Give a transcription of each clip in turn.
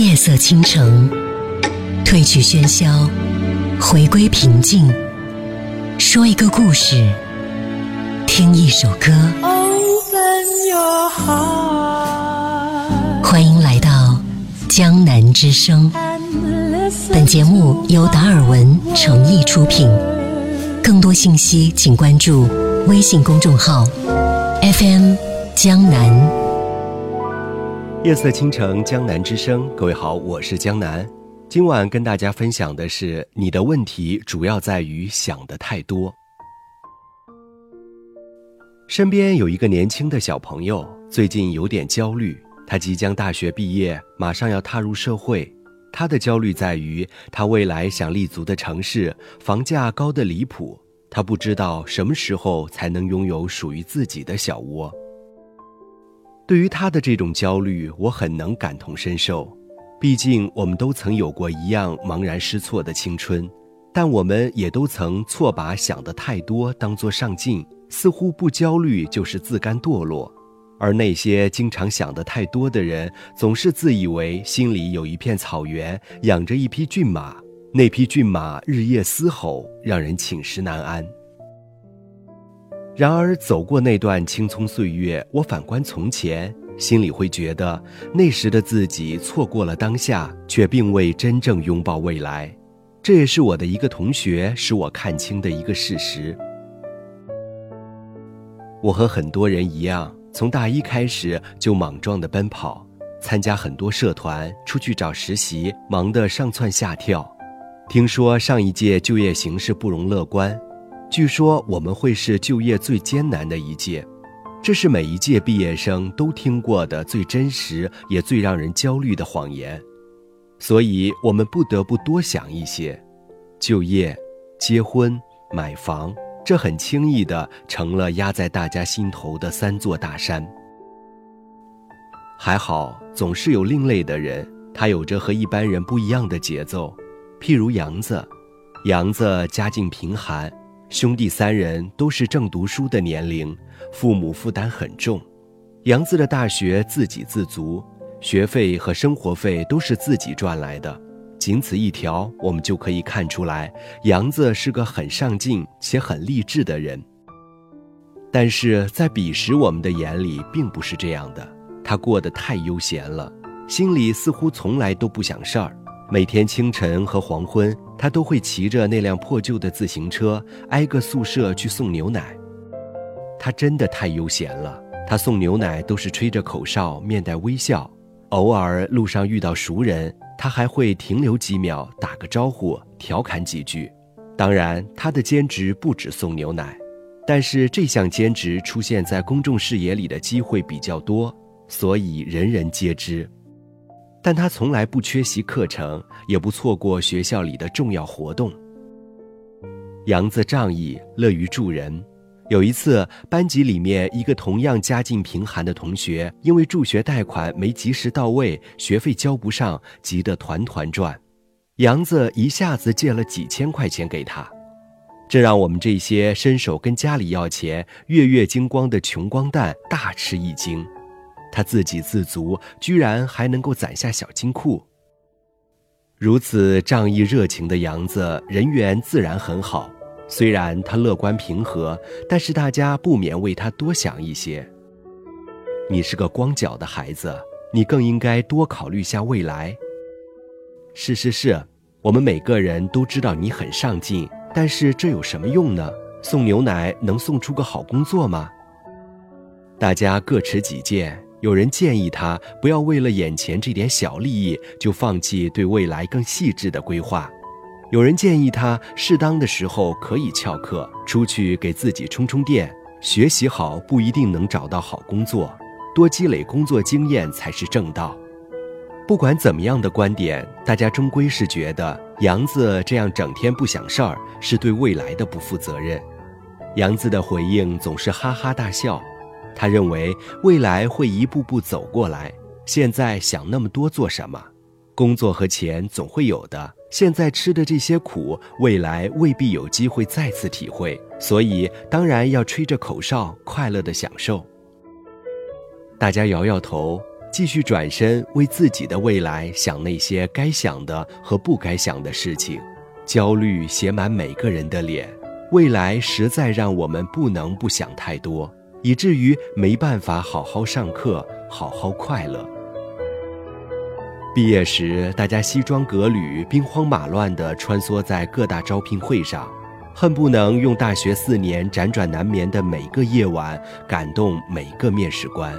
夜色倾城，褪去喧嚣，回归平静。说一个故事，听一首歌。欢迎来到江南之声。本节目由达尔文诚意出品。更多信息请关注微信公众号 FM 江南。夜色倾城，江南之声。各位好，我是江南。今晚跟大家分享的是，你的问题主要在于想的太多。身边有一个年轻的小朋友，最近有点焦虑。他即将大学毕业，马上要踏入社会。他的焦虑在于，他未来想立足的城市房价高的离谱，他不知道什么时候才能拥有属于自己的小窝。对于他的这种焦虑，我很能感同身受。毕竟我们都曾有过一样茫然失措的青春，但我们也都曾错把想的太多当作上进，似乎不焦虑就是自甘堕落。而那些经常想的太多的人，总是自以为心里有一片草原，养着一匹骏马，那匹骏马日夜嘶吼，让人寝食难安。然而，走过那段青葱岁月，我反观从前，心里会觉得那时的自己错过了当下，却并未真正拥抱未来。这也是我的一个同学使我看清的一个事实。我和很多人一样，从大一开始就莽撞地奔跑，参加很多社团，出去找实习，忙得上蹿下跳。听说上一届就业形势不容乐观。据说我们会是就业最艰难的一届，这是每一届毕业生都听过的最真实也最让人焦虑的谎言，所以我们不得不多想一些。就业、结婚、买房，这很轻易的成了压在大家心头的三座大山。还好，总是有另类的人，他有着和一般人不一样的节奏，譬如杨子。杨子家境贫寒。兄弟三人都是正读书的年龄，父母负担很重。杨子的大学自给自足，学费和生活费都是自己赚来的。仅此一条，我们就可以看出来，杨子是个很上进且很励志的人。但是在彼时我们的眼里，并不是这样的。他过得太悠闲了，心里似乎从来都不想事儿。每天清晨和黄昏，他都会骑着那辆破旧的自行车，挨个宿舍去送牛奶。他真的太悠闲了。他送牛奶都是吹着口哨，面带微笑。偶尔路上遇到熟人，他还会停留几秒，打个招呼，调侃几句。当然，他的兼职不止送牛奶，但是这项兼职出现在公众视野里的机会比较多，所以人人皆知。但他从来不缺席课程，也不错过学校里的重要活动。杨子仗义，乐于助人。有一次，班级里面一个同样家境贫寒的同学，因为助学贷款没及时到位，学费交不上，急得团团转。杨子一下子借了几千块钱给他，这让我们这些伸手跟家里要钱、月月精光的穷光蛋大吃一惊。他自给自足，居然还能够攒下小金库。如此仗义热情的杨子，人缘自然很好。虽然他乐观平和，但是大家不免为他多想一些。你是个光脚的孩子，你更应该多考虑下未来。是是是，我们每个人都知道你很上进，但是这有什么用呢？送牛奶能送出个好工作吗？大家各持己见。有人建议他不要为了眼前这点小利益就放弃对未来更细致的规划，有人建议他适当的时候可以翘课出去给自己充充电，学习好不一定能找到好工作，多积累工作经验才是正道。不管怎么样的观点，大家终归是觉得杨子这样整天不想事儿是对未来的不负责任。杨子的回应总是哈哈大笑。他认为未来会一步步走过来，现在想那么多做什么？工作和钱总会有的，现在吃的这些苦，未来未必有机会再次体会，所以当然要吹着口哨，快乐的享受。大家摇摇头，继续转身为自己的未来想那些该想的和不该想的事情，焦虑写满每个人的脸。未来实在让我们不能不想太多，以至于没办法好好上课，好好快乐。毕业时，大家西装革履、兵荒马乱地穿梭在各大招聘会上，恨不能用大学四年辗转难眠的每个夜晚感动每个面试官。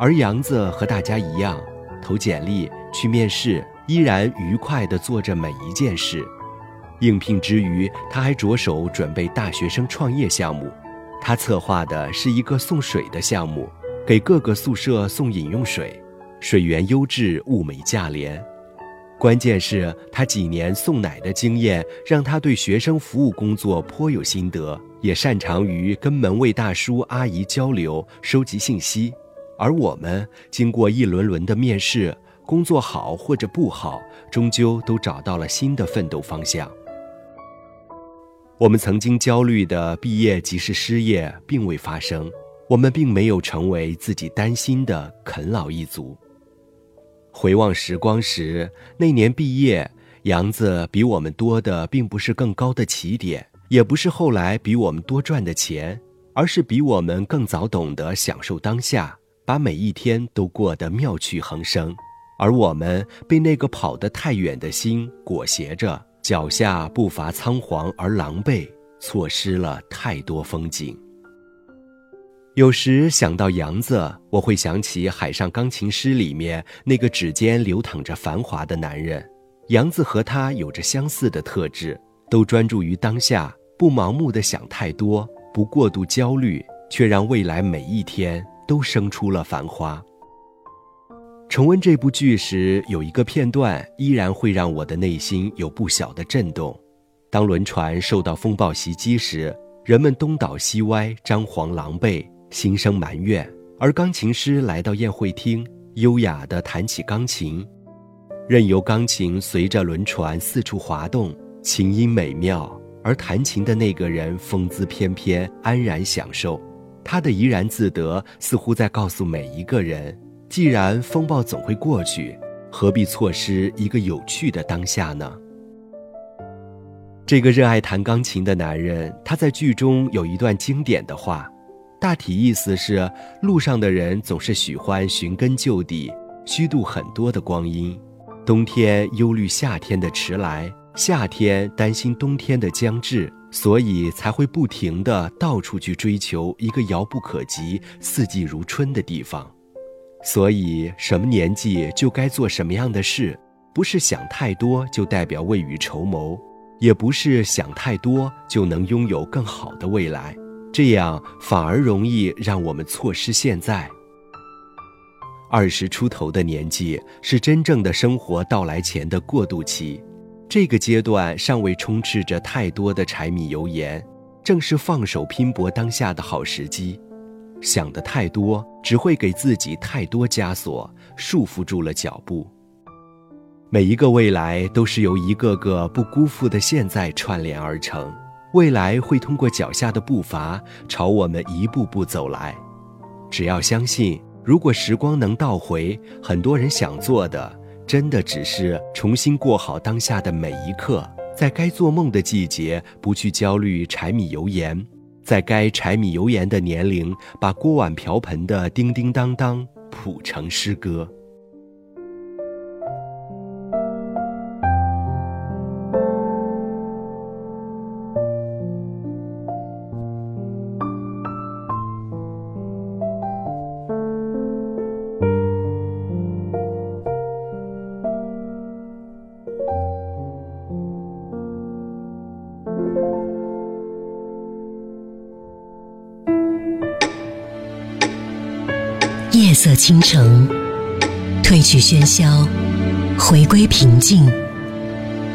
而杨子和大家一样，投简历、去面试，依然愉快地做着每一件事。应聘之余，他还着手准备大学生创业项目。他策划的是一个送水的项目，给各个宿舍送饮用水。水源优质，物美价廉。关键是，他几年送奶的经验，让他对学生服务工作颇有心得，也擅长于跟门卫大叔阿姨交流、收集信息。而我们经过一轮轮的面试，工作好或者不好，终究都找到了新的奋斗方向。我们曾经焦虑的毕业即是失业，并未发生。我们并没有成为自己担心的啃老一族。回望时光时，那年毕业，杨子比我们多的并不是更高的起点，也不是后来比我们多赚的钱，而是比我们更早懂得享受当下，把每一天都过得妙趣横生。而我们被那个跑得太远的心裹挟着，脚下步伐仓皇而狼狈，错失了太多风景。有时想到杨子，我会想起《海上钢琴师》里面那个指尖流淌着繁华的男人。杨子和他有着相似的特质，都专注于当下，不盲目的想太多，不过度焦虑，却让未来每一天都生出了繁花。重温这部剧时，有一个片段依然会让我的内心有不小的震动。当轮船受到风暴袭击时，人们东倒西歪，张皇狼狈。心生埋怨，而钢琴师来到宴会厅，优雅地弹起钢琴，任由钢琴随着轮船四处滑动，琴音美妙。而弹琴的那个人风姿翩翩，安然享受。他的怡然自得，似乎在告诉每一个人：既然风暴总会过去，何必错失一个有趣的当下呢？这个热爱弹钢琴的男人，他在剧中有一段经典的话。大体意思是，路上的人总是喜欢寻根究底，虚度很多的光阴。冬天忧虑夏天的迟来，夏天担心冬天的将至，所以才会不停地到处去追求一个遥不可及、四季如春的地方。所以，什么年纪就该做什么样的事，不是想太多就代表未雨绸缪，也不是想太多就能拥有更好的未来。这样反而容易让我们错失现在。二十出头的年纪是真正的生活到来前的过渡期，这个阶段尚未充斥着太多的柴米油盐，正是放手拼搏当下的好时机。想的太多，只会给自己太多枷锁，束缚住了脚步。每一个未来都是由一个个不辜负的现在串联而成。未来会通过脚下的步伐朝我们一步步走来，只要相信，如果时光能倒回，很多人想做的，真的只是重新过好当下的每一刻，在该做梦的季节，不去焦虑柴米油盐，在该柴米油盐的年龄，把锅碗瓢盆的叮叮当当谱成诗歌。夜色倾城，褪去喧嚣，回归平静。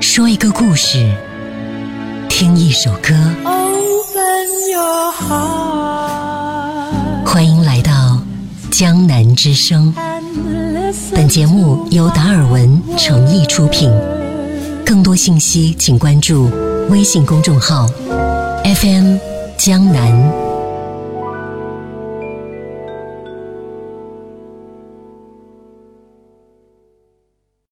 说一个故事，听一首歌。欢迎来到江南之声。本节目由达尔文诚意出品。更多信息请关注微信公众号 FM 江南。